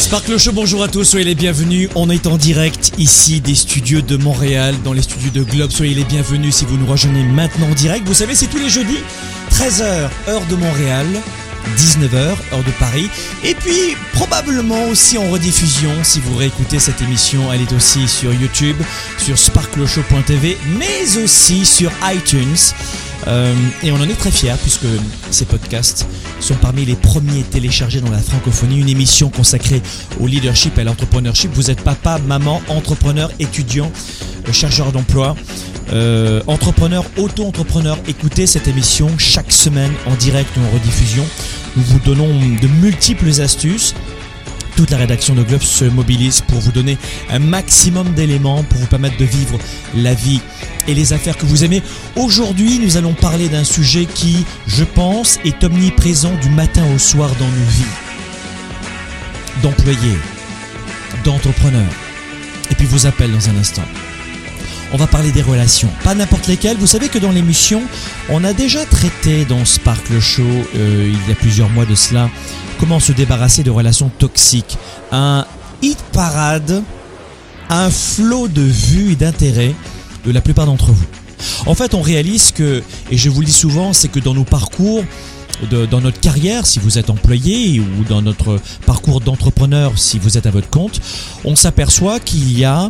Sparkle Show, bonjour à tous, soyez les bienvenus. On est en direct ici des studios de Montréal, dans les studios de Globe. Soyez les bienvenus si vous nous rejoignez maintenant en direct. Vous savez, c'est tous les jeudis, 13h, heure de Montréal, 19h, heure de Paris. Et puis, probablement aussi en rediffusion, si vous réécoutez cette émission, elle est aussi sur YouTube, sur sparkleshow.tv, mais aussi sur iTunes. Euh, et on en est très fiers puisque ces podcasts sont parmi les premiers téléchargés dans la francophonie. Une émission consacrée au leadership et à l'entrepreneurship. Vous êtes papa, maman, entrepreneur, étudiant, euh, chargeur d'emploi, euh, entrepreneur, auto-entrepreneur. Écoutez cette émission chaque semaine en direct ou en rediffusion. Nous vous donnons de multiples astuces toute la rédaction de Globe se mobilise pour vous donner un maximum d'éléments pour vous permettre de vivre la vie et les affaires que vous aimez. Aujourd'hui, nous allons parler d'un sujet qui, je pense, est omniprésent du matin au soir dans nos vies. D'employés, d'entrepreneurs. Et puis vos appels dans un instant. On va parler des relations, pas n'importe lesquelles. Vous savez que dans l'émission, on a déjà traité dans Sparkle Show, euh, il y a plusieurs mois de cela, comment se débarrasser de relations toxiques. Un hit parade, un flot de vues et d'intérêt de la plupart d'entre vous. En fait, on réalise que, et je vous le dis souvent, c'est que dans nos parcours, dans notre carrière, si vous êtes employé, ou dans notre parcours d'entrepreneur, si vous êtes à votre compte, on s'aperçoit qu'il y a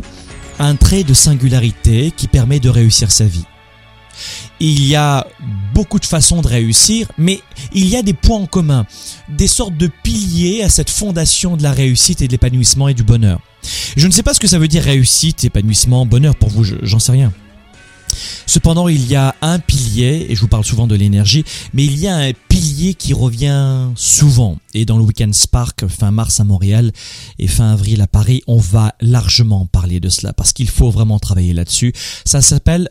un trait de singularité qui permet de réussir sa vie. Il y a beaucoup de façons de réussir, mais il y a des points en commun, des sortes de piliers à cette fondation de la réussite et de l'épanouissement et du bonheur. Je ne sais pas ce que ça veut dire réussite, épanouissement, bonheur pour vous, je- j'en sais rien. Cependant, il y a un pilier, et je vous parle souvent de l'énergie, mais il y a un pilier qui revient souvent. Et dans le Weekend Spark, fin mars à Montréal et fin avril à Paris, on va largement parler de cela, parce qu'il faut vraiment travailler là-dessus. Ça s'appelle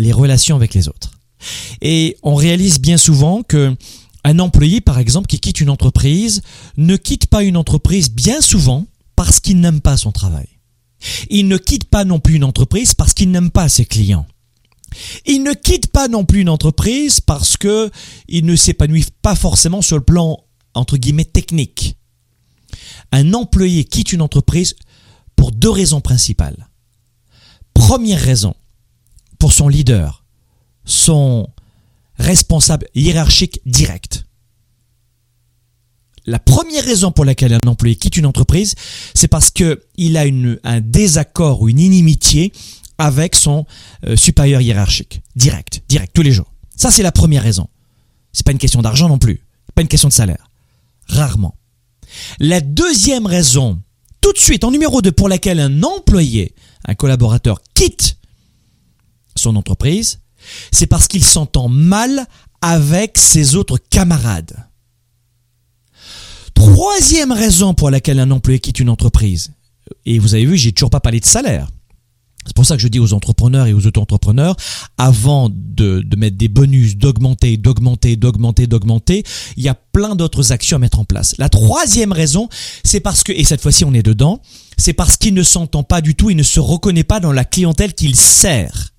les relations avec les autres. Et on réalise bien souvent que un employé, par exemple, qui quitte une entreprise, ne quitte pas une entreprise bien souvent parce qu'il n'aime pas son travail. Il ne quitte pas non plus une entreprise parce qu'il n'aime pas ses clients. Il ne quitte pas non plus une entreprise parce que il ne s'épanouit pas forcément sur le plan entre guillemets technique. Un employé quitte une entreprise pour deux raisons principales. Première raison, pour son leader, son responsable hiérarchique direct. La première raison pour laquelle un employé quitte une entreprise, c'est parce que il a un désaccord ou une inimitié avec son euh, supérieur hiérarchique. Direct, direct, tous les jours. Ça, c'est la première raison. C'est pas une question d'argent non plus. Pas une question de salaire. Rarement. La deuxième raison, tout de suite, en numéro 2, pour laquelle un employé, un collaborateur quitte son entreprise, c'est parce qu'il s'entend mal avec ses autres camarades. Troisième raison pour laquelle un employé quitte une entreprise, et vous avez vu, j'ai toujours pas parlé de salaire. C'est pour ça que je dis aux entrepreneurs et aux auto-entrepreneurs, avant de, de mettre des bonus, d'augmenter, d'augmenter, d'augmenter, d'augmenter, il y a plein d'autres actions à mettre en place. La troisième raison, c'est parce que, et cette fois-ci on est dedans, c'est parce qu'il ne s'entend pas du tout, il ne se reconnaît pas dans la clientèle qu'il sert.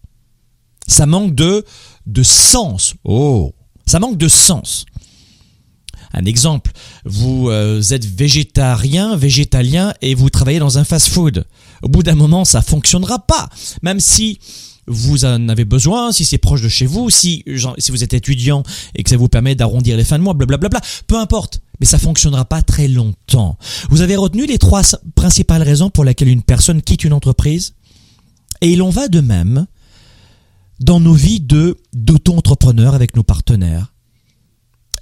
Ça manque de, de sens. Oh, ça manque de sens. Un exemple, vous euh, êtes végétarien, végétalien et vous travaillez dans un fast-food. Au bout d'un moment, ça fonctionnera pas. Même si vous en avez besoin, si c'est proche de chez vous, si, si vous êtes étudiant et que ça vous permet d'arrondir les fins de mois, blablabla, peu importe. Mais ça fonctionnera pas très longtemps. Vous avez retenu les trois principales raisons pour lesquelles une personne quitte une entreprise? Et il en va de même dans nos vies de d'auto-entrepreneurs avec nos partenaires.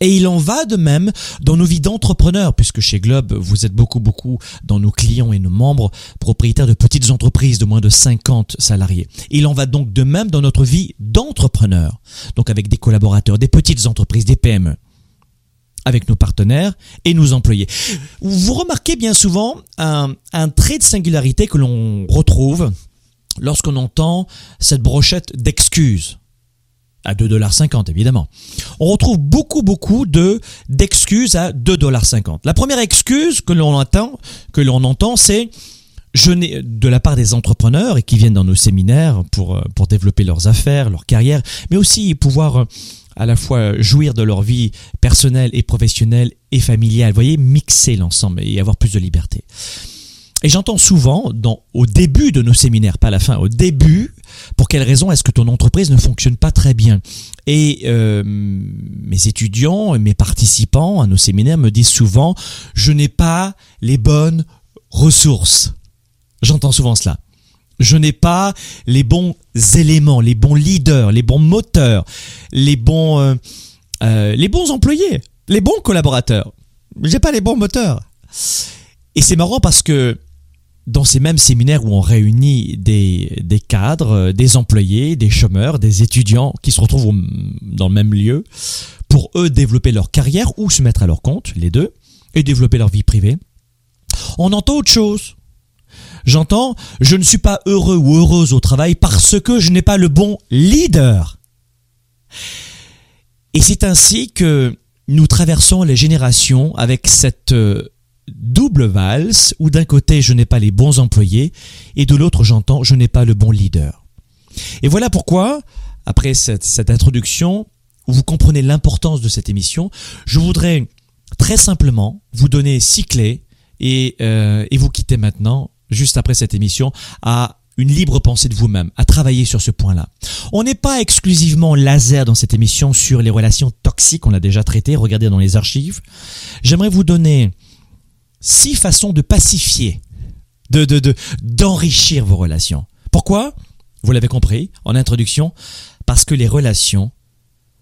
Et il en va de même dans nos vies d'entrepreneurs, puisque chez Globe, vous êtes beaucoup, beaucoup dans nos clients et nos membres propriétaires de petites entreprises de moins de 50 salariés. Il en va donc de même dans notre vie d'entrepreneur, donc avec des collaborateurs, des petites entreprises, des PME avec nos partenaires et nos employés. Vous remarquez bien souvent un, un trait de singularité que l'on retrouve lorsqu'on entend cette brochette d'excuses à 2,50$ évidemment. On retrouve beaucoup beaucoup de d'excuses à 2,50$. La première excuse que l'on entend que l'on entend c'est je n'ai de la part des entrepreneurs et qui viennent dans nos séminaires pour pour développer leurs affaires, leur carrière, mais aussi pouvoir à la fois jouir de leur vie personnelle et professionnelle et familiale. Vous voyez, mixer l'ensemble et avoir plus de liberté. Et j'entends souvent, au début de nos séminaires, pas à la fin, au début, pour quelle raison est-ce que ton entreprise ne fonctionne pas très bien? Et euh, mes étudiants et mes participants à nos séminaires me disent souvent, je n'ai pas les bonnes ressources. J'entends souvent cela. Je n'ai pas les bons éléments, les bons leaders, les bons moteurs, les bons, euh, euh, les bons employés, les bons collaborateurs. J'ai pas les bons moteurs. Et c'est marrant parce que dans ces mêmes séminaires où on réunit des, cadres, euh, des employés, des chômeurs, des étudiants qui se retrouvent dans le même lieu pour eux développer leur carrière ou se mettre à leur compte, les deux, et développer leur vie privée, on entend autre chose. J'entends, je ne suis pas heureux ou heureuse au travail parce que je n'ai pas le bon leader. Et c'est ainsi que nous traversons les générations avec cette euh, double valse où d'un côté je n'ai pas les bons employés et de l'autre j'entends je n'ai pas le bon leader. Et voilà pourquoi, après cette, introduction, où vous comprenez l'importance de cette émission, je voudrais très simplement vous donner six clés et, euh, et vous quitter maintenant, juste après cette émission, à une libre pensée de vous-même, à travailler sur ce point-là. On n'est pas exclusivement laser dans cette émission sur les relations toxiques, on l'a déjà traité, regardez dans les archives. J'aimerais vous donner six façons de pacifier, de, de, d'enrichir vos relations. Pourquoi? Vous l'avez compris en introduction, parce que les relations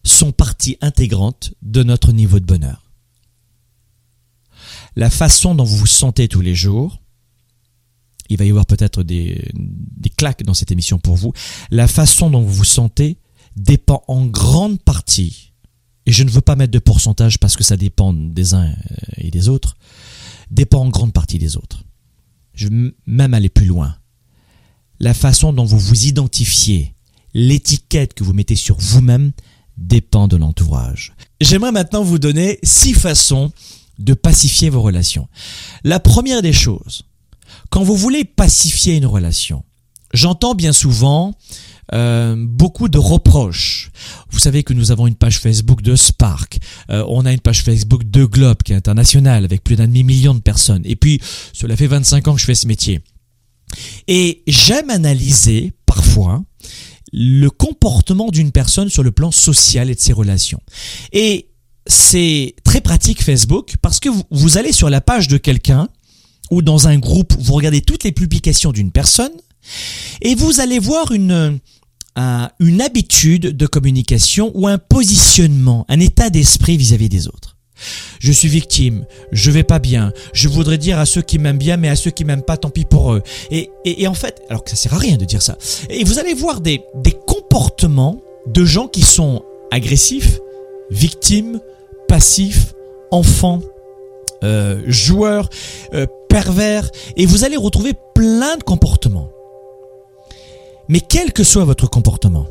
sont partie intégrante de notre niveau de bonheur. La façon dont vous vous sentez tous les jours, il va y avoir peut-être des, des claques dans cette émission pour vous, la façon dont vous vous sentez dépend en grande partie, et je ne veux pas mettre de pourcentage parce que ça dépend des uns et des autres, dépend en grande partie des autres. Je vais même aller plus loin. La façon dont vous vous identifiez, l'étiquette que vous mettez sur vous-même dépend de l'entourage. J'aimerais maintenant vous donner six façons de pacifier vos relations. La première des choses, quand vous voulez pacifier une relation, j'entends bien souvent euh, beaucoup de reproches. Vous savez que nous avons une page Facebook de Spark, euh, on a une page Facebook de Globe qui est internationale avec plus d'un demi-million de personnes. Et puis, cela fait 25 ans que je fais ce métier. Et j'aime analyser parfois le comportement d'une personne sur le plan social et de ses relations. Et c'est très pratique Facebook parce que vous allez sur la page de quelqu'un ou dans un groupe, vous regardez toutes les publications d'une personne et vous allez voir une, une habitude de communication ou un positionnement, un état d'esprit vis-à-vis des autres. Je suis victime, je vais pas bien, je voudrais dire à ceux qui m'aiment bien, mais à ceux qui m'aiment pas, tant pis pour eux. Et, et, en fait, alors que ça sert à rien de dire ça, et vous allez voir des, des comportements de gens qui sont agressifs, victimes, passifs, enfants, euh, joueurs, euh, pervers, et vous allez retrouver plein de comportements. Mais quel que soit votre comportement,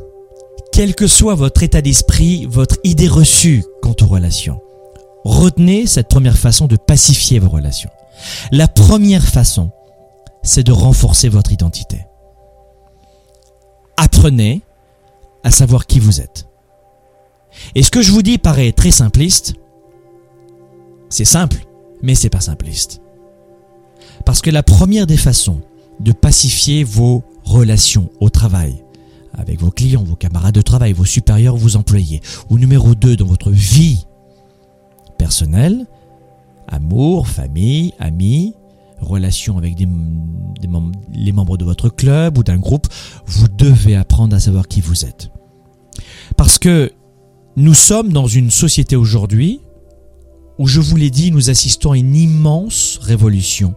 quel que soit votre état d'esprit, votre idée reçue quant aux relations, retenez cette première façon de pacifier vos relations. La première façon, c'est de renforcer votre identité. Apprenez à savoir qui vous êtes. Et ce que je vous dis paraît très simpliste. C'est simple, mais c'est pas simpliste. Parce que la première des façons de pacifier vos relations au travail, avec vos clients, vos camarades de travail, vos supérieurs, vos employés. Ou numéro 2, dans votre vie personnelle, amour, famille, amis, relations avec des, les membres de votre club ou d'un groupe, vous devez apprendre à savoir qui vous êtes. Parce que nous sommes dans une société aujourd'hui où, je vous l'ai dit, nous assistons à une immense révolution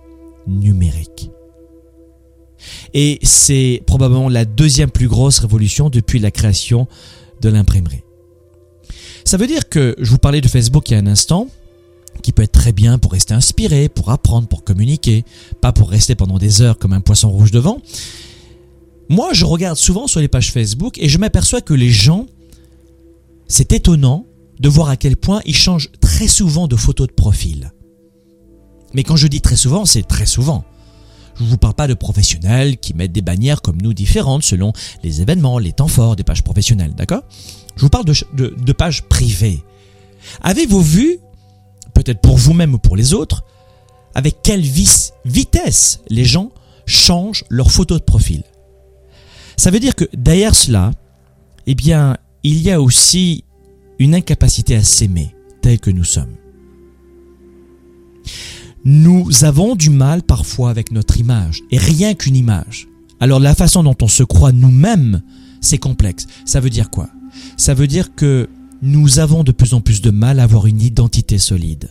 numérique. Et c'est probablement la deuxième plus grosse révolution depuis la création de l'imprimerie. Ça veut dire que, je vous parlais de Facebook il y a un instant, qui peut être très bien pour rester inspiré, pour apprendre, pour communiquer, pas pour rester pendant des heures comme un poisson rouge devant. Moi, je regarde souvent sur les pages Facebook et je m'aperçois que les gens, c'est étonnant de voir à quel point ils changent très souvent de photo de profil. Mais quand je dis très souvent, c'est très souvent. Je vous parle pas de professionnels qui mettent des bannières comme nous différentes selon les événements, les temps forts des pages professionnelles, d'accord? Je vous parle de, pages privées. Avez-vous vu, peut-être pour vous-même ou pour les autres, avec quelle vitesse les gens changent leur photo de profil? Ça veut dire que derrière cela, eh bien, il y a aussi une incapacité à s'aimer tel que nous sommes. Nous avons du mal parfois avec notre image, et rien qu'une image. Alors la façon dont on se croit nous-mêmes, c'est complexe. Ça veut dire quoi? Ça veut dire que nous avons de plus en plus de mal à avoir une identité solide.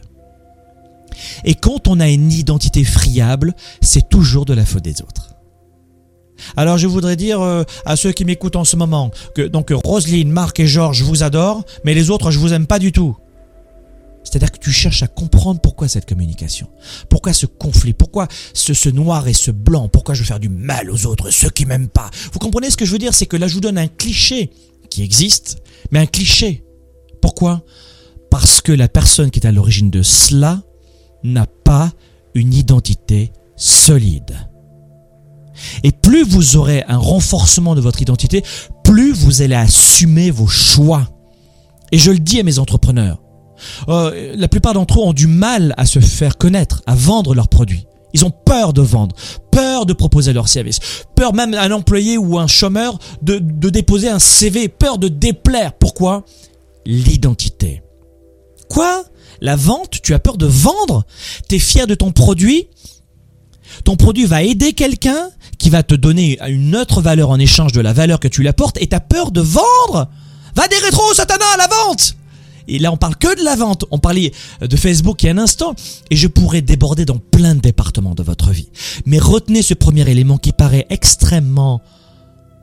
Et quand on a une identité friable, c'est toujours de la faute des autres. Alors je voudrais dire euh, à ceux qui m'écoutent en ce moment que donc Roselyne, Marc et Georges, je vous adore, mais les autres, je vous aime pas du tout. C'est-à-dire que tu cherches à comprendre pourquoi cette communication, pourquoi ce conflit, pourquoi ce, ce noir et ce blanc, pourquoi je veux faire du mal aux autres, ceux qui m'aiment pas. Vous comprenez ce que je veux dire? C'est que là, je vous donne un cliché qui existe, mais un cliché. Pourquoi? Parce que la personne qui est à l'origine de cela n'a pas une identité solide. Et plus vous aurez un renforcement de votre identité, plus vous allez assumer vos choix. Et je le dis à mes entrepreneurs, euh, la plupart d'entre eux ont du mal à se faire connaître, à vendre leurs produits. Ils ont peur de vendre, peur de proposer leurs services, peur même à un employé ou un chômeur de, déposer un CV, peur de déplaire. Pourquoi? L'identité. Quoi? La vente? Tu as peur de vendre? T'es fier de ton produit? Ton produit va aider quelqu'un qui va te donner une autre valeur en échange de la valeur que tu lui apportes et t'as peur de vendre? Va des rétros, Satana, la vente et là, on parle que de la vente. On parlait de Facebook il y a un instant. Et je pourrais déborder dans plein de départements de votre vie. Mais retenez ce premier élément qui paraît extrêmement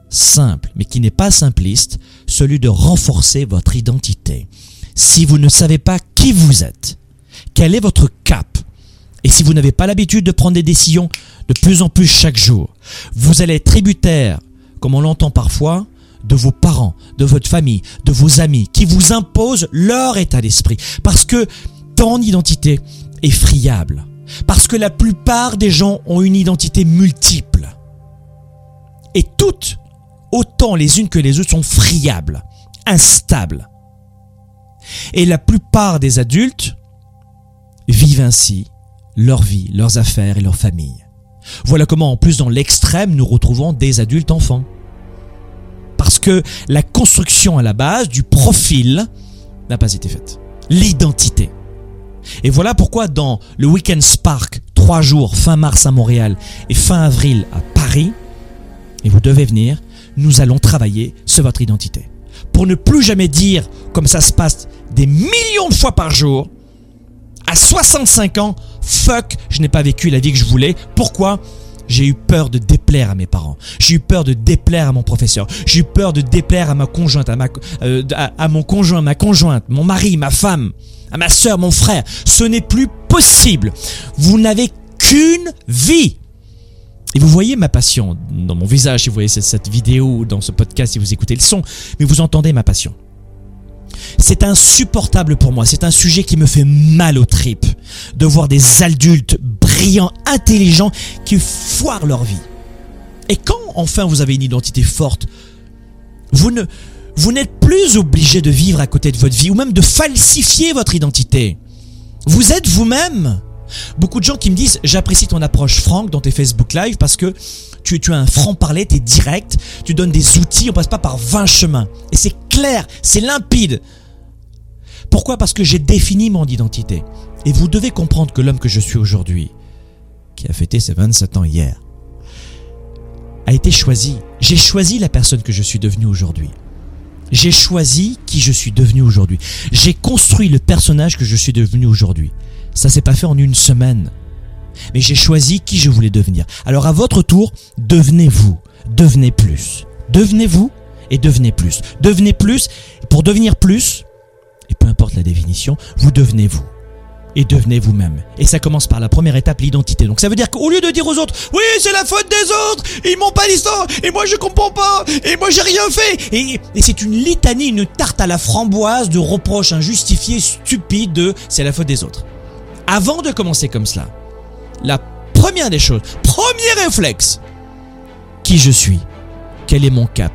simple, mais qui n'est pas simpliste, celui de renforcer votre identité. Si vous ne savez pas qui vous êtes, quel est votre cap, et si vous n'avez pas l'habitude de prendre des décisions de plus en plus chaque jour, vous allez être tributaire, comme on l'entend parfois, de vos parents, de votre famille, de vos amis, qui vous imposent leur état d'esprit. Parce que ton identité est friable. Parce que la plupart des gens ont une identité multiple. Et toutes, autant les unes que les autres, sont friables, instables. Et la plupart des adultes vivent ainsi leur vie, leurs affaires et leur famille. Voilà comment, en plus, dans l'extrême, nous retrouvons des adultes enfants parce que la construction à la base du profil n'a pas été faite. L'identité. Et voilà pourquoi dans le Weekend Spark, trois jours, fin mars à Montréal et fin avril à Paris, et vous devez venir, nous allons travailler sur votre identité. Pour ne plus jamais dire, comme ça se passe des millions de fois par jour, à 65 ans, fuck, je n'ai pas vécu la vie que je voulais. Pourquoi? J'ai eu peur de déplaire à mes parents. J'ai eu peur de déplaire à mon professeur. J'ai eu peur de déplaire à ma conjointe, à, ma, euh, à, mon conjoint, ma conjointe, mon mari, ma femme, à ma soeur, mon frère. Ce n'est plus possible. Vous n'avez qu'une vie. Et vous voyez ma passion dans mon visage, si vous voyez cette vidéo, dans ce podcast, si vous écoutez le son, mais vous entendez ma passion. C'est insupportable pour moi, c'est un sujet qui me fait mal aux tripes de voir des adultes brillants, intelligents qui foirent leur vie. Et quand enfin vous avez une identité forte, vous n'êtes plus obligé de vivre à côté de votre vie ou même de falsifier votre identité. Vous êtes vous-même. Beaucoup de gens qui me disent j'apprécie ton approche franque dans tes Facebook Live parce que tu, tu as un franc-parler, tu es direct, tu donnes des outils, on passe pas par 20 chemins. Et c'est clair, c'est limpide. Pourquoi? Parce que j'ai défini mon identité. Et vous devez comprendre que l'homme que je suis aujourd'hui, qui a fêté ses 27 ans hier, a été choisi. J'ai choisi la personne que je suis devenue aujourd'hui. J'ai choisi qui je suis devenu aujourd'hui. J'ai construit le personnage que je suis devenu aujourd'hui. Ça s'est pas fait en une semaine. Mais j'ai choisi qui je voulais devenir. Alors à votre tour, devenez-vous. Devenez plus. Devenez-vous et devenez plus. Devenez plus. Pour devenir plus, et peu importe la définition, vous devenez vous et devenez vous-même. Et ça commence par la première étape, l'identité. Donc ça veut dire qu'au lieu de dire aux autres, oui, c'est la faute des autres, ils m'ont pas l'histoire, et moi je comprends pas, et moi j'ai rien fait. Et, c'est une litanie, une tarte à la framboise de reproches injustifiés, stupides de c'est la faute des autres. Avant de commencer comme cela, la première des choses, premier réflexe, qui je suis, quel est mon cap,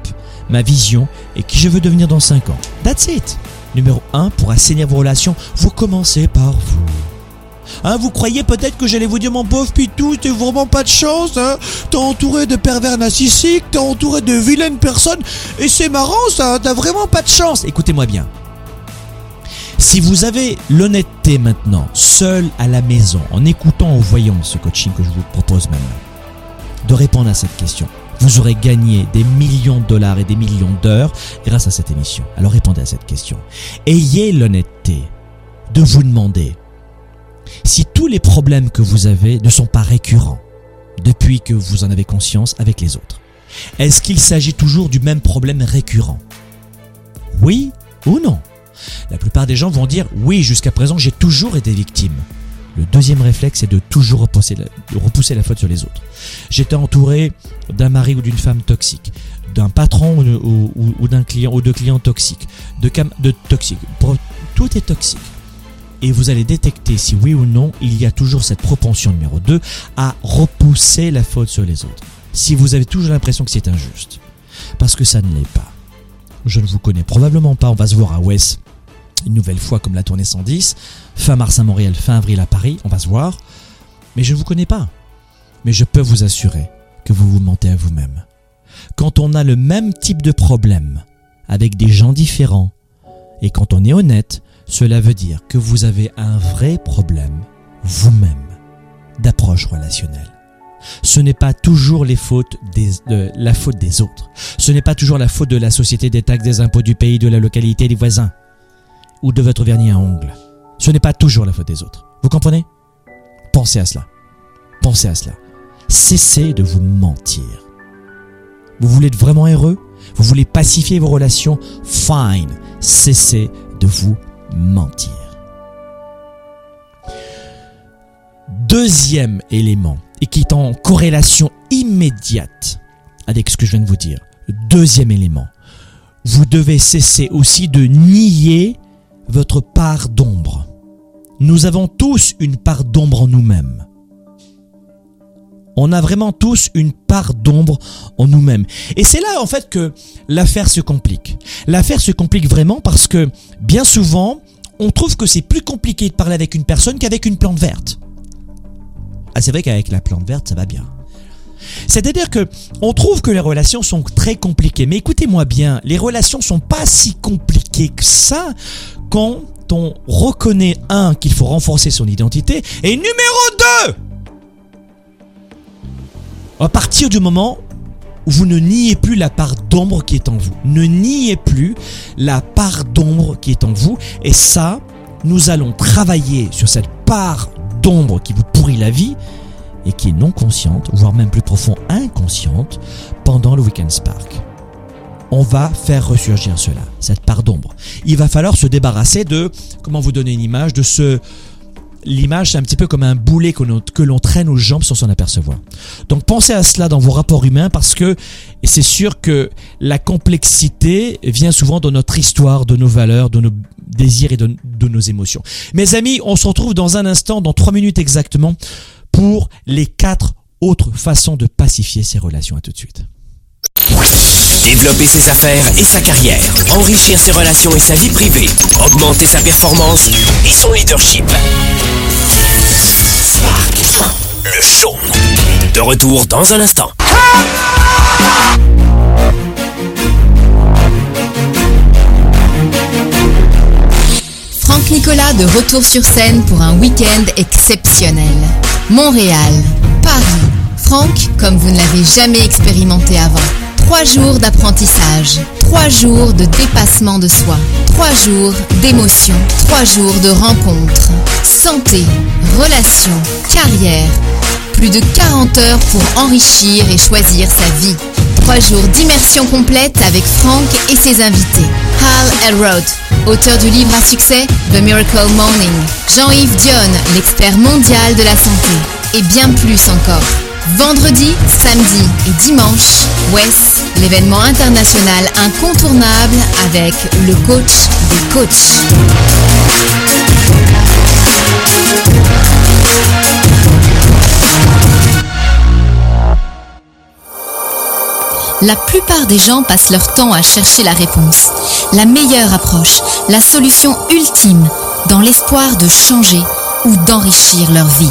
ma vision et qui je veux devenir dans 5 ans. That's it. Numéro 1, pour assainir vos relations, vous commencez par vous. Hein, vous croyez peut-être que j'allais vous dire mon pauvre Pitou, t'as vraiment pas de chance, hein T'es entouré de pervers narcissiques, t'es entouré de vilaines personnes, et c'est marrant ça, t'as vraiment pas de chance. Écoutez-moi bien. Si vous avez l'honnêteté maintenant, seul à la maison, en écoutant, en voyant ce coaching que je vous propose maintenant, de répondre à cette question, vous aurez gagné des millions de dollars et des millions d'heures grâce à cette émission. Alors répondez à cette question. Ayez l'honnêteté de vous demander si tous les problèmes que vous avez ne sont pas récurrents depuis que vous en avez conscience avec les autres. Est-ce qu'il s'agit toujours du même problème récurrent? Oui ou non? La plupart des gens vont dire oui, jusqu'à présent j'ai toujours été victime. Le deuxième réflexe est de toujours repousser la, faute sur les autres. J'étais entouré d'un mari ou d'une femme toxique, d'un patron ou, d'un client ou de clients toxiques, de, cam- de toxiques. Pour- Tout est toxique. Et vous allez détecter si oui ou non il y a toujours cette propension numéro 2 à repousser la faute sur les autres. Si vous avez toujours l'impression que c'est injuste. Parce que ça ne l'est pas. Je ne vous connais probablement pas, on va se voir à West une nouvelle fois comme la tournée 110, fin mars à Montréal, fin avril à Paris, on va se voir. Mais je ne vous connais pas. Mais je peux vous assurer que vous vous mentez à vous-même. Quand on a le même type de problème avec des gens différents, et quand on est honnête, cela veut dire que vous avez un vrai problème, vous-même, d'approche relationnelle. Ce n'est pas toujours les fautes des, de- la faute des autres. Ce n'est pas toujours la faute de la société, des taxes, des impôts du pays, de la localité, des voisins ou de votre vernis à ongles. Ce n'est pas toujours la faute des autres. Vous comprenez? Pensez à cela. Pensez à cela. Cessez de vous mentir. Vous voulez être vraiment heureux? Vous voulez pacifier vos relations? Fine. Cessez de vous mentir. Deuxième élément, et qui est en corrélation immédiate avec ce que je viens de vous dire. Deuxième élément, vous devez cesser aussi de nier votre part d'ombre. Nous avons tous une part d'ombre en nous-mêmes. On a vraiment tous une part d'ombre en nous-mêmes. Et c'est là en fait que l'affaire se complique. L'affaire se complique vraiment parce que bien souvent, on trouve que c'est plus compliqué de parler avec une personne qu'avec une plante verte. Ah, c'est vrai qu'avec la plante verte, ça va bien. C'est-à-dire que on trouve que les relations sont très compliquées, mais écoutez-moi bien, les relations sont pas si compliquées que ça quand on reconnaît un qu'il faut renforcer son identité et numéro 2 à partir du moment où vous ne niez plus la part d'ombre qui est en vous. Ne niez plus la part d'ombre qui est en vous. Et ça, nous allons travailler sur cette part d'ombre qui vous pourrit la vie et qui est non consciente, voire même plus profond, inconsciente, pendant le Weekend Spark. On va faire ressurgir cela, cette part d'ombre. Il va falloir se débarrasser de, comment vous donner une image, de ce, L'image, c'est un petit peu comme un boulet que l'on, traîne aux jambes sans s'en apercevoir. Donc pensez à cela dans vos rapports humains parce que c'est sûr que la complexité vient souvent de notre histoire, de nos valeurs, de nos désirs et de, de nos émotions. Mes amis, on se retrouve dans un instant, dans trois minutes exactement, pour les quatre autres façons de pacifier ces relations. À tout de suite. Développer ses affaires et sa carrière, enrichir ses relations et sa vie privée, augmenter sa performance et son leadership. Le show. De retour dans un instant. Franck Nicolas de retour sur scène pour un week-end exceptionnel. Montréal, Paris, Franck comme vous ne l'avez jamais expérimenté avant. Trois jours d'apprentissage, Trois jours de dépassement de soi. Trois jours d'émotion. Trois jours de rencontres. Santé, relations, carrière. Plus de 40 heures pour enrichir et choisir sa vie. Trois jours d'immersion complète avec Franck et ses invités. Hal Elrod, auteur du livre à succès The Miracle Morning. Jean-Yves Dion, l'expert mondial de la santé. Et bien plus encore. Vendredi, samedi et dimanche, West, l'événement international incontournable avec le coach des coachs. La plupart des gens passent leur temps à chercher la réponse, la meilleure approche, la solution ultime, dans l'espoir de changer ou d'enrichir leur vie.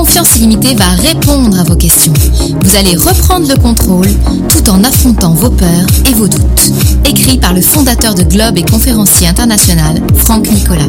Confiance illimitée va répondre à vos questions. Vous allez reprendre le contrôle tout en affrontant vos peurs et vos doutes. Écrit par le fondateur de Globe et conférencier international, Franck Nicolas.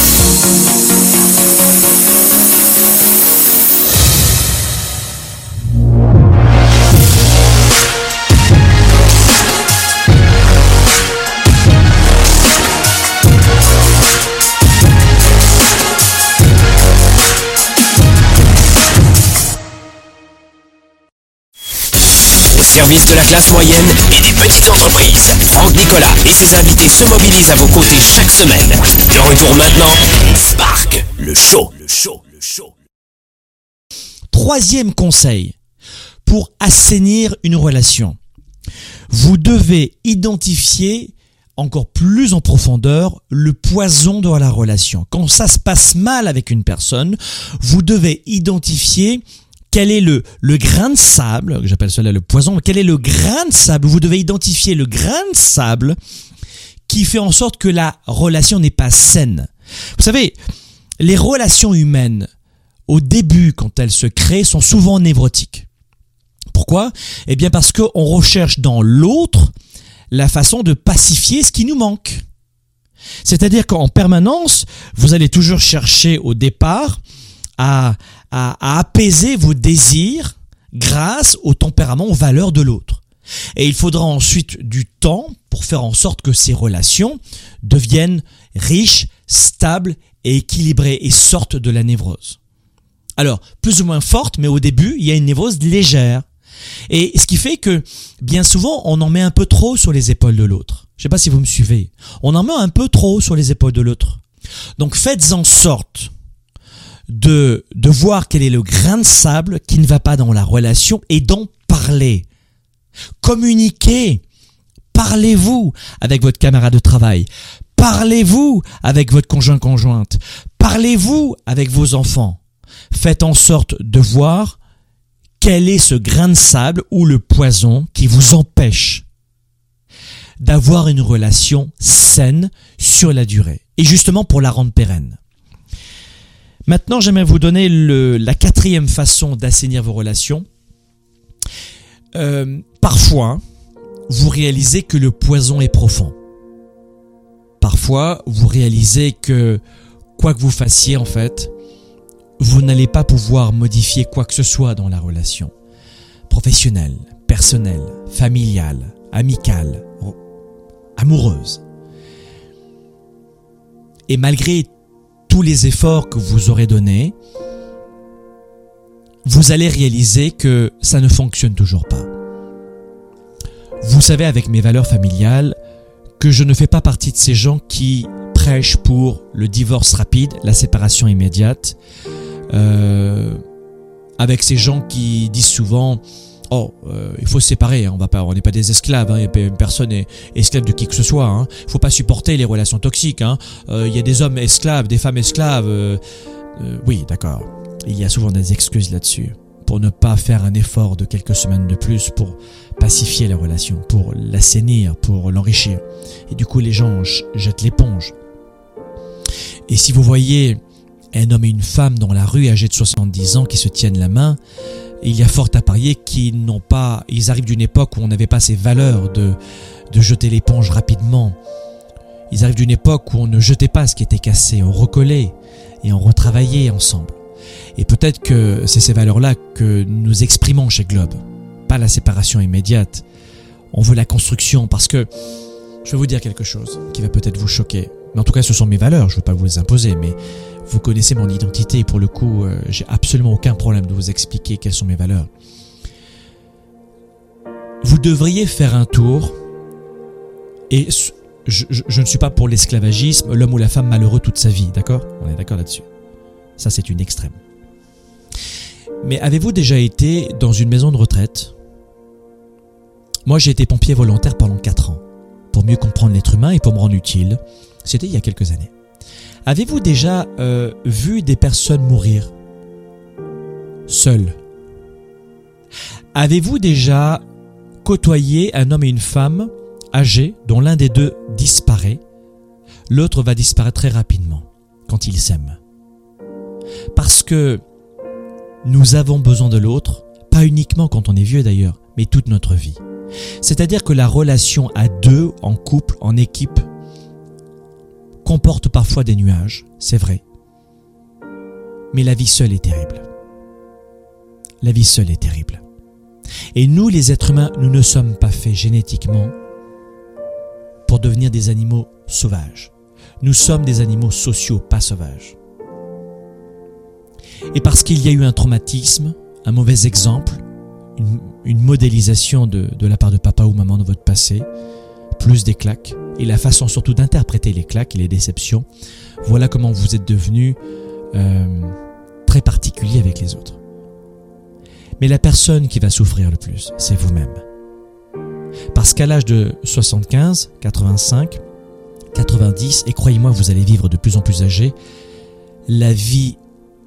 Au service de la classe moyenne et des petites entreprises, Franck Nicolas et ses invités se mobilisent à vos côtés chaque semaine. De retour maintenant, Spark, le show, le show, le show. Troisième conseil pour assainir une relation. Vous devez identifier encore plus en profondeur le poison dans la relation. Quand ça se passe mal avec une personne, vous devez identifier quel est le, grain de sable, j'appelle cela le poison, quel est le grain de sable, vous devez identifier le grain de sable qui fait en sorte que la relation n'est pas saine. Vous savez, les relations humaines, au début, quand elles se créent, sont souvent névrotiques. Pourquoi? Eh bien parce qu'on recherche dans l'autre la façon de pacifier ce qui nous manque. C'est-à-dire qu'en permanence, vous allez toujours chercher au départ à, à, à apaiser vos désirs grâce au tempérament, aux valeurs de l'autre. Et il faudra ensuite du temps pour faire en sorte que ces relations deviennent riches, stables et équilibrées et sortent de la névrose. Alors, plus ou moins forte, mais au début, il y a une névrose légère. Et ce qui fait que, bien souvent, on en met un peu trop sur les épaules de l'autre. Je sais pas si vous me suivez. On en met un peu trop sur les épaules de l'autre. Donc faites en sorte de, de voir quel est le grain de sable qui ne va pas dans la relation et d'en parler. Communiquez. Parlez-vous avec votre camarade de travail. Parlez-vous avec votre conjoint-conjointe. Parlez-vous avec vos enfants. Faites en sorte de voir quel est ce grain de sable ou le poison qui vous empêche d'avoir une relation saine sur la durée et justement pour la rendre pérenne. Maintenant, j'aimerais vous donner la quatrième façon d'assainir vos relations. Euh, parfois, vous réalisez que le poison est profond. Parfois, vous réalisez que quoi que vous fassiez, en fait, vous n'allez pas pouvoir modifier quoi que ce soit dans la relation. Professionnelle, personnelle, familiale, amicale, amoureuse. Et malgré tous les efforts que vous aurez donnés, vous allez réaliser que ça ne fonctionne toujours pas. Vous savez avec mes valeurs familiales que je ne fais pas partie de ces gens qui prêche pour le divorce rapide, la séparation immédiate, euh, avec ces gens qui disent souvent Oh, euh, il faut se séparer, hein, on va pas, on n'est pas des esclaves, hein, personne n'est esclave de qui que ce soit. Hein. Faut pas supporter les relations toxiques. Hein. Euh, il y a des hommes esclaves, des femmes esclaves. Euh, oui, d'accord. Il y a souvent des excuses là-dessus pour ne pas faire un effort de quelques semaines de plus pour pacifier la relation, pour l'assainir, pour l'enrichir. Et du coup, les gens jettent l'éponge. Et si vous voyez un homme et une femme dans la rue âgés de 70 ans qui se tiennent la main, il y a fort à parier qu'ils n'ont pas, ils arrivent d'une époque où on n'avait pas ces valeurs de, de jeter l'éponge rapidement. Ils arrivent d'une époque où on ne jetait pas ce qui était cassé, on recollait et on retravaillait ensemble. Et peut-être que c'est ces valeurs-là que nous exprimons chez Globe. Pas la séparation immédiate. On veut la construction parce que je vais vous dire quelque chose qui va peut-être vous choquer. Mais en tout cas, ce sont mes valeurs, je ne veux pas vous les imposer, mais vous connaissez mon identité et pour le coup, euh, j'ai absolument aucun problème de vous expliquer quelles sont mes valeurs. Vous devriez faire un tour et je, je ne suis pas pour l'esclavagisme, l'homme ou la femme malheureux toute sa vie, d'accord? On est d'accord là-dessus. Ça, c'est une extrême. Mais avez-vous déjà été dans une maison de retraite? Moi, j'ai été pompier volontaire pendant 4 ans, pour mieux comprendre l'être humain et pour me rendre utile. C'était il y a quelques années. Avez-vous déjà euh, vu des personnes mourir? Seules Avez-vous déjà côtoyé un homme et une femme âgés dont l'un des deux disparaît? L'autre va disparaître très rapidement quand ils s'aiment. Parce que nous avons besoin de l'autre, pas uniquement quand on est vieux d'ailleurs, mais toute notre vie. C'est-à-dire que la relation à deux, en couple, en équipe, comporte parfois des nuages, c'est vrai. Mais la vie seule est terrible. La vie seule est terrible. Et nous, les êtres humains, nous ne sommes pas faits génétiquement pour devenir des animaux sauvages. Nous sommes des animaux sociaux, pas sauvages. Et parce qu'il y a eu un traumatisme, un mauvais exemple, une, modélisation de, de la part de papa ou maman dans votre passé, plus des claques, et la façon surtout d'interpréter les claques et les déceptions, voilà comment vous êtes devenu euh, très particulier avec les autres. Mais la personne qui va souffrir le plus, c'est vous-même. Parce qu'à l'âge de 75, 85, 90, et croyez-moi, vous allez vivre de plus en plus âgé, la vie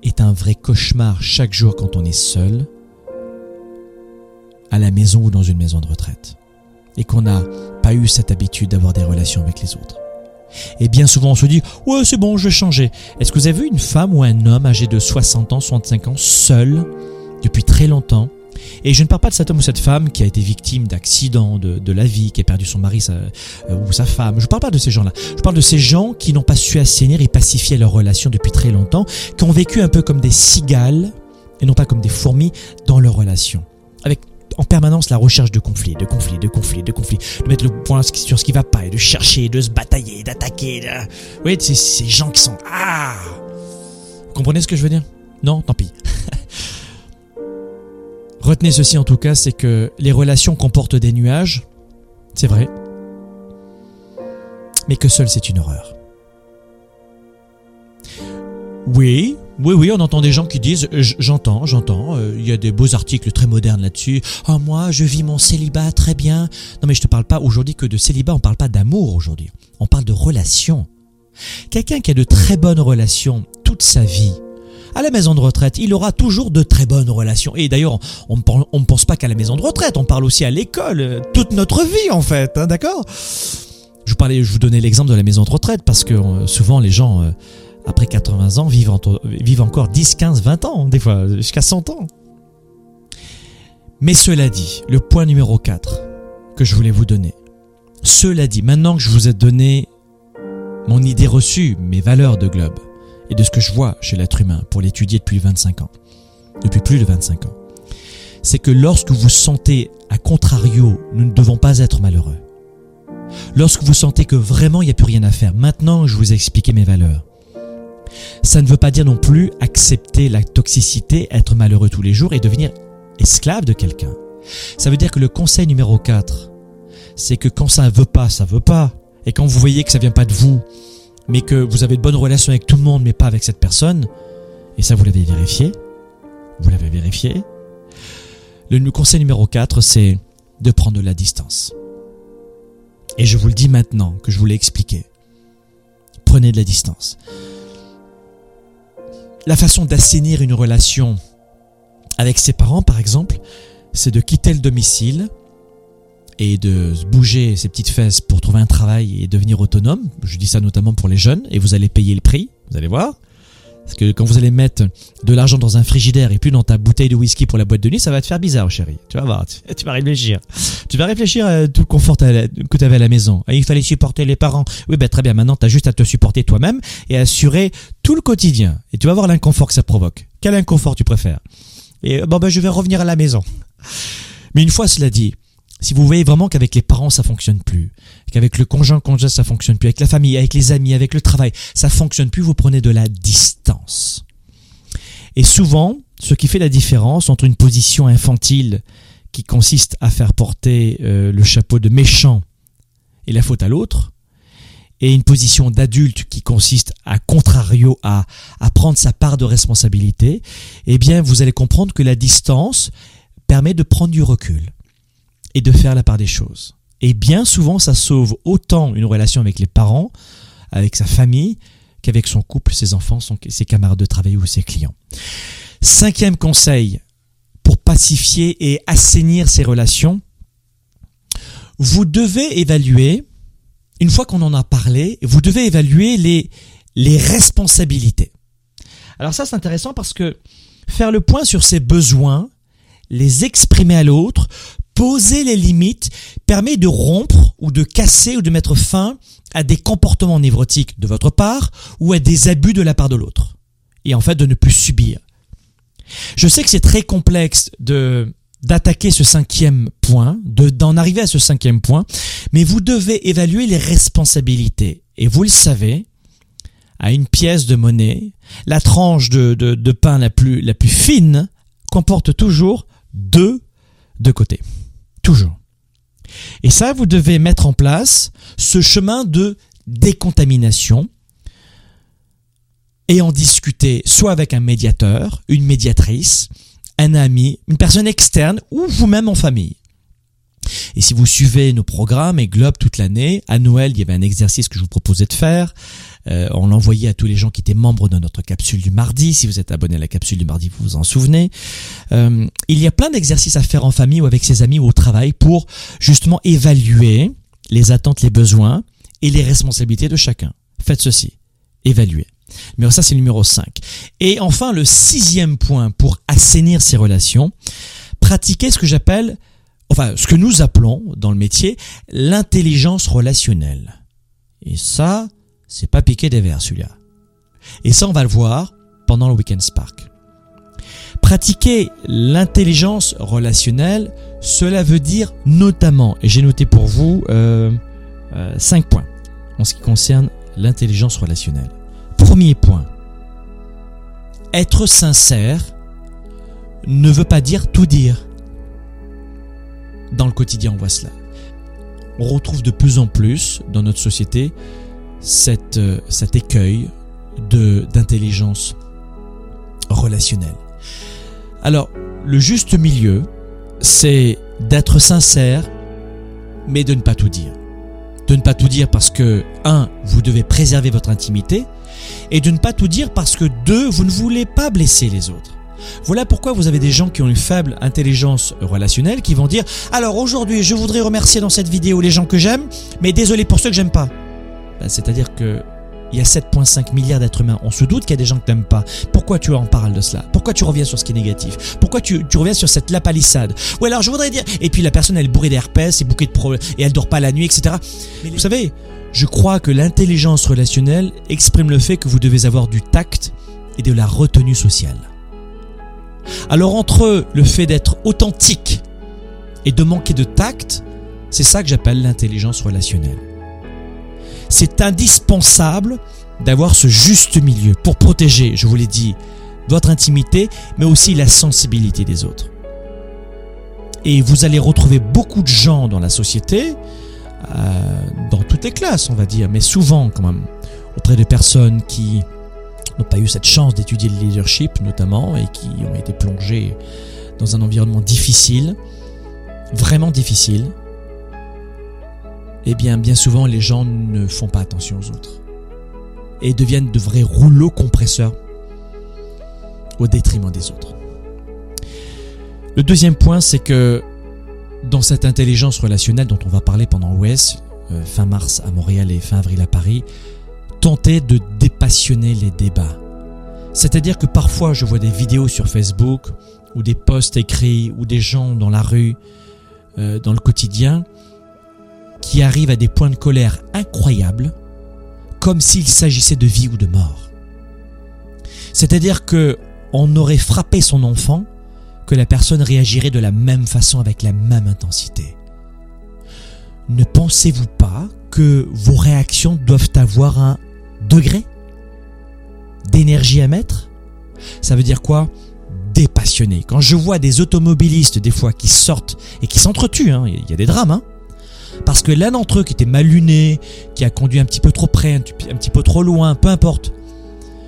est un vrai cauchemar chaque jour quand on est seul, à la maison ou dans une maison de retraite et qu'on n'a pas eu cette habitude d'avoir des relations avec les autres. Et bien souvent on se dit ouais c'est bon je vais changer. Est-ce que vous avez vu une femme ou un homme âgé de 60 ans, 65 ans, seul depuis très longtemps? Et je ne parle pas de cet homme ou cette femme qui a été victime d'accidents de, la vie, qui a perdu son mari euh, ou sa femme. Je ne parle pas de ces gens-là. Je parle de ces gens qui n'ont pas su assainir et pacifier leurs relations depuis très longtemps, qui ont vécu un peu comme des cigales et non pas comme des fourmis dans leurs relations. Avec en permanence la recherche de conflits, de conflits, de conflits, de conflits, de mettre le point sur ce qui va pas et de chercher, de se batailler, d'attaquer. De... Vous c'est ces gens qui sont ah. Vous comprenez ce que je veux dire? Non, tant pis. Retenez ceci en tout cas, c'est que les relations comportent des nuages, c'est vrai, mais que seul c'est une horreur. Oui, oui, oui, on entend des gens qui disent, j'entends, j'entends, euh, il y a des beaux articles très modernes là-dessus. Ah, moi, je vis mon célibat très bien. Non, mais je te parle pas aujourd'hui que de célibat, on parle pas d'amour aujourd'hui. On parle de relation. Quelqu'un qui a de très bonnes relations toute sa vie, à la maison de retraite, il aura toujours de très bonnes relations. Et d'ailleurs, on ne pense pas qu'à la maison de retraite, on parle aussi à l'école, euh, toute notre vie en fait, hein, d'accord? Je vous parlais, je vous donnais l'exemple de la maison de retraite parce que euh, souvent les gens après 80 ans, vivent, encore 10, 15, 20 ans, des fois jusqu'à 100 ans. Mais cela dit, le point numéro 4 que je voulais vous donner, cela dit, maintenant que je vous ai donné mon idée reçue, mes valeurs de globe, et de ce que je vois chez l'être humain pour l'étudier depuis 25 ans, depuis plus de 25 ans, c'est que lorsque vous sentez, à contrario, nous ne devons pas être malheureux. Lorsque vous sentez que vraiment il n'y a plus rien à faire, maintenant je vous ai expliqué mes valeurs, ça ne veut pas dire non plus accepter la toxicité, être malheureux tous les jours et devenir esclave de quelqu'un. Ça veut dire que le conseil numéro 4, c'est que quand ça ne veut pas, ça veut pas. Et quand vous voyez que ça vient pas de vous, mais que vous avez de bonnes relations avec tout le monde, mais pas avec cette personne, et ça vous l'avez vérifié, vous l'avez vérifié, le conseil numéro 4, c'est de prendre de la distance. Et je vous le dis maintenant que je vous l'ai expliqué. Prenez de la distance. La façon d'assainir une relation avec ses parents, par exemple, c'est de quitter le domicile et de bouger ses petites fesses pour trouver un travail et devenir autonome. Je dis ça notamment pour les jeunes et vous allez payer le prix, vous allez voir. Parce que quand vous allez mettre de l'argent dans un frigidaire et plus dans ta bouteille de whisky pour la boîte de nuit, ça va te faire bizarre, chérie. Tu vas voir, tu, vas réfléchir. Tu vas réfléchir à tout le confort que tu avais à la maison. il fallait supporter les parents. Oui, ben très bien. Maintenant, tu as juste à te supporter toi-même et assurer tout le quotidien. Et tu vas voir l'inconfort que ça provoque. Quel inconfort tu préfères? Et bon, ben je vais revenir à la maison. Mais une fois cela dit, si vous voyez vraiment qu'avec les parents ça fonctionne plus, qu'avec le conjoint conjoint ça fonctionne plus, avec la famille, avec les amis, avec le travail, ça fonctionne plus, vous prenez de la distance. Et souvent, ce qui fait la différence entre une position infantile qui consiste à faire porter euh, le chapeau de méchant et la faute à l'autre, et une position d'adulte qui consiste à contrario à, à prendre sa part de responsabilité, eh bien vous allez comprendre que la distance permet de prendre du recul et de faire la part des choses. Et bien souvent, ça sauve autant une relation avec les parents, avec sa famille, qu'avec son couple, ses enfants, ses camarades de travail ou ses clients. Cinquième conseil pour pacifier et assainir ses relations, vous devez évaluer, une fois qu'on en a parlé, vous devez évaluer les, les responsabilités. Alors ça c'est intéressant parce que faire le point sur ses besoins, les exprimer à l'autre, poser les limites permet de rompre ou de casser ou de mettre fin à des comportements névrotiques de votre part ou à des abus de la part de l'autre. Et en fait de ne plus subir. Je sais que c'est très complexe de d'attaquer ce cinquième point, de d'en arriver à ce cinquième point, mais vous devez évaluer les responsabilités. Et vous le savez, à une pièce de monnaie, la tranche de, de, pain la plus, la plus fine comporte toujours deux de côté. Toujours. Et ça, vous devez mettre en place ce chemin de décontamination et en discuter soit avec un médiateur, une médiatrice, un ami, une personne externe ou vous-même en famille. Et si vous suivez nos programmes et Globe toute l'année, à Noël, il y avait un exercice que je vous proposais de faire. Euh, on l'envoyait à tous les gens qui étaient membres de notre capsule du mardi. Si vous êtes abonné à la capsule du mardi, vous vous en souvenez. Euh, il y a plein d'exercices à faire en famille ou avec ses amis ou au travail pour justement évaluer les attentes, les besoins et les responsabilités de chacun. Faites ceci. Évaluer. Mais ça, c'est le numéro 5. Et enfin, le sixième point pour assainir ces relations, pratiquer ce que j'appelle enfin ce que nous appelons dans le métier l'intelligence relationnelle. Et ça, c'est pas piqué des verres celui-là. Et ça, on va le voir pendant le Weekend Spark. Pratiquer l'intelligence relationnelle, cela veut dire notamment, et j'ai noté pour vous euh, euh, cinq points en ce qui concerne l'intelligence relationnelle. Premier point, être sincère ne veut pas dire tout dire dans le quotidien, on voit cela. On retrouve de plus en plus dans notre société euh, cet écueil d'intelligence relationnelle. Alors, le juste milieu, c'est d'être sincère, mais de ne pas tout dire. De ne pas tout dire parce que, un, vous devez préserver votre intimité, et de ne pas tout dire parce que, deux, vous ne voulez pas blesser les autres. Voilà pourquoi vous avez des gens qui ont une faible intelligence relationnelle qui vont dire Alors aujourd'hui, je voudrais remercier dans cette vidéo les gens que j'aime, mais désolé pour ceux que j'aime pas. Ben, c'est-à-dire que il y a 7,5 milliards d'êtres humains. On se doute qu'il y a des gens que t'aimes pas. Pourquoi tu en parles de cela? Pourquoi tu reviens sur ce qui est négatif? Pourquoi tu, reviens sur cette lapalissade? Ou alors je voudrais dire. Et puis la personne elle est bourrée d'herpès, et bouquet de problèmes, et elle dort pas la nuit, etc. Mais vous savez, je crois que l'intelligence relationnelle exprime le fait que vous devez avoir du tact et de la retenue sociale. Alors entre le fait d'être authentique et de manquer de tact, c'est ça que j'appelle l'intelligence relationnelle. C'est indispensable d'avoir ce juste milieu pour protéger, je vous l'ai dit, votre intimité, mais aussi la sensibilité des autres. Et vous allez retrouver beaucoup de gens dans la société, euh, dans toutes les classes, on va dire, mais souvent quand même, auprès de personnes qui n'ont pas eu cette chance d'étudier le leadership notamment et qui ont été plongées dans un environnement difficile, vraiment difficile, eh bien bien souvent les gens ne font pas attention aux autres et deviennent de vrais rouleaux compresseurs au détriment des autres. Le deuxième point, c'est que dans cette intelligence relationnelle dont on va parler pendant OS, euh, fin mars à Montréal et fin avril à Paris, tenter de dépassionner les débats. C'est-à-dire que parfois je vois des vidéos sur Facebook ou des posts écrits ou des gens dans la rue, euh, dans le quotidien, qui arrivent à des points de colère incroyables, comme s'il s'agissait de vie ou de mort. C'est-à-dire que on aurait frappé son enfant, que la personne réagirait de la même façon avec la même intensité. Ne pensez-vous pas que vos réactions doivent avoir un degré d'énergie à mettre? Ça veut dire quoi? Dépassionné. Quand je vois des automobilistes des fois qui sortent et qui s'entretuent, hein, il y a des drames, hein, parce que l'un d'entre eux qui était mal luné, qui a conduit un petit peu trop près, un petit peu trop loin, peu importe,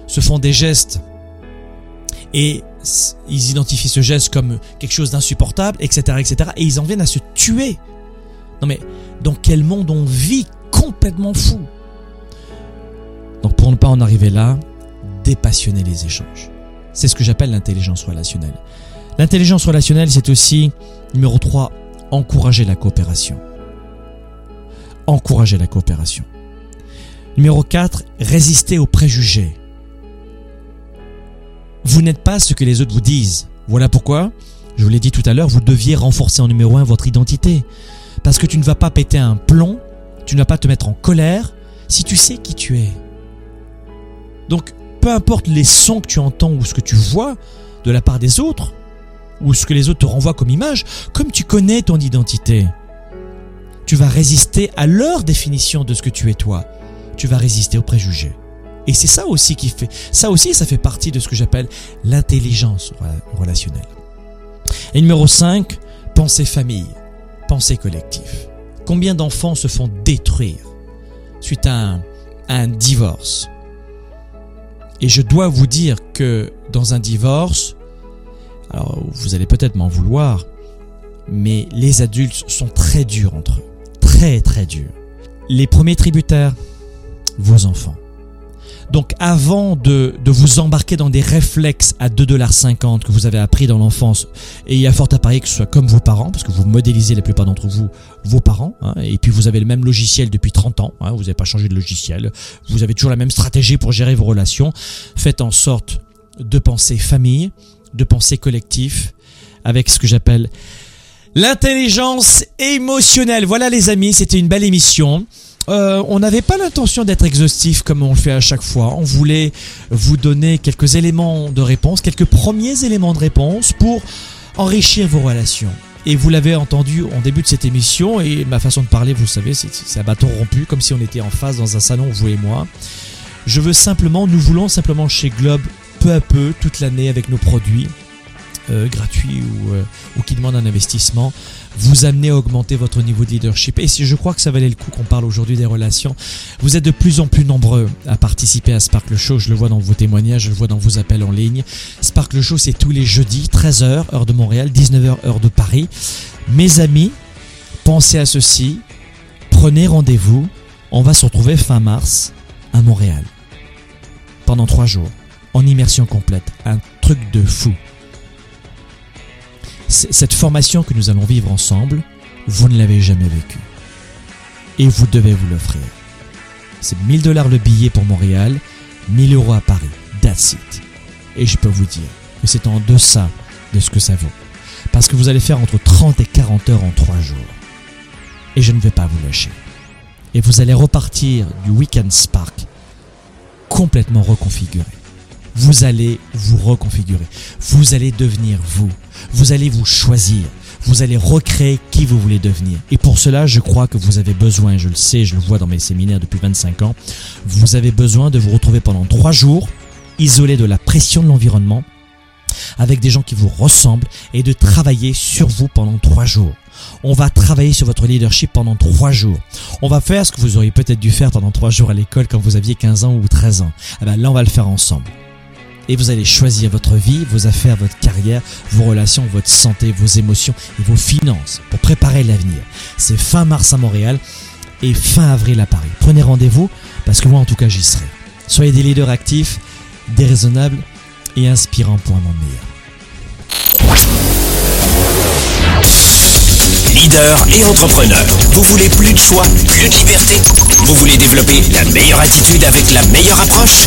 se font des gestes et ils identifient ce geste comme quelque chose d'insupportable, etc., etc. Et ils en viennent à se tuer. Non mais, dans quel monde on vit complètement fou Donc pour ne pas en arriver là, dépassionner les échanges. C'est ce que j'appelle l'intelligence relationnelle. L'intelligence relationnelle, c'est aussi, numéro 3, encourager la coopération. Encourager la coopération. Numéro 4, résister aux préjugés. Vous n'êtes pas ce que les autres vous disent. Voilà pourquoi, je vous l'ai dit tout à l'heure, vous deviez renforcer en numéro un votre identité. Parce que tu ne vas pas péter un plomb, tu ne vas pas te mettre en colère si tu sais qui tu es. Donc, peu importe les sons que tu entends ou ce que tu vois de la part des autres, ou ce que les autres te renvoient comme image, comme tu connais ton identité, tu vas résister à leur définition de ce que tu es toi. Tu vas résister aux préjugés. Et c'est ça aussi qui fait, ça aussi, ça fait partie de ce que j'appelle l'intelligence relationnelle. Et numéro 5, pensée famille, pensée collective. Combien d'enfants se font détruire suite à un, un divorce? Et je dois vous dire que dans un divorce, alors vous allez peut-être m'en vouloir, mais les adultes sont très durs entre eux. Très très durs. Les premiers tributaires, vos enfants. Donc avant de, de, vous embarquer dans des réflexes à 2,50$ que vous avez appris dans l'enfance, et il y a fort à parier que ce soit comme vos parents, parce que vous modélisez la plupart d'entre vous vos parents, hein, et puis vous avez le même logiciel depuis 30 ans, hein, vous n'avez pas changé de logiciel, vous avez toujours la même stratégie pour gérer vos relations, faites en sorte de penser famille, de penser collectif, avec ce que j'appelle l'intelligence émotionnelle. Voilà les amis, c'était une belle émission. Euh, on n'avait pas l'intention d'être exhaustif comme on le fait à chaque fois. On voulait vous donner quelques éléments de réponse, quelques premiers éléments de réponse pour enrichir vos relations. Et vous l'avez entendu en début de cette émission, et ma façon de parler, vous savez, c'est un bâton rompu, comme si on était en face dans un salon, vous et moi. Je veux simplement, nous voulons simplement chez Globe, peu à peu, toute l'année avec nos produits, euh, gratuits ou, euh, ou qui demandent un investissement, vous amener à augmenter votre niveau de leadership. Et si je crois que ça valait le coup qu'on parle aujourd'hui des relations, vous êtes de plus en plus nombreux à participer à Sparkle Show. Je le vois dans vos témoignages, je le vois dans vos appels en ligne. Sparkle Show, c'est tous les jeudis, 13h, heure de Montréal, 19h, heure de Paris. Mes amis, pensez à ceci. Prenez rendez-vous. On va se retrouver fin mars à Montréal. Pendant trois jours. En immersion complète. Un truc de fou cette formation que nous allons vivre ensemble, vous ne l'avez jamais vécue. Et vous devez vous l'offrir. C'est 1000 dollars le billet pour Montréal, 1000 euros à Paris. That's it. Et je peux vous dire que c'est en deçà de ce que ça vaut. Parce que vous allez faire entre 30 et 40 heures en 3 jours. Et je ne vais pas vous lâcher. Et vous allez repartir du Weekend Spark complètement reconfiguré. Vous allez vous reconfigurer. Vous allez devenir vous. Vous allez vous choisir. Vous allez recréer qui vous voulez devenir. Et pour cela, je crois que vous avez besoin, je le sais, je le vois dans mes séminaires depuis 25 ans, vous avez besoin de vous retrouver pendant trois jours, isolé de la pression de l'environnement, avec des gens qui vous ressemblent et de travailler sur vous pendant trois jours. On va travailler sur votre leadership pendant trois jours. On va faire ce que vous auriez peut-être dû faire pendant trois jours à l'école quand vous aviez 15 ans ou 13 ans. Eh ben là, on va le faire ensemble. Et vous allez choisir votre vie, vos affaires, votre carrière, vos relations, votre santé, vos émotions et vos finances pour préparer l'avenir. C'est fin mars à Montréal et fin avril à Paris. Prenez rendez-vous parce que moi en tout cas j'y serai. Soyez des leaders actifs, déraisonnables et inspirants pour un monde meilleur. Leader et entrepreneur, vous voulez plus de choix, plus de liberté? Vous voulez développer la meilleure attitude avec la meilleure approche?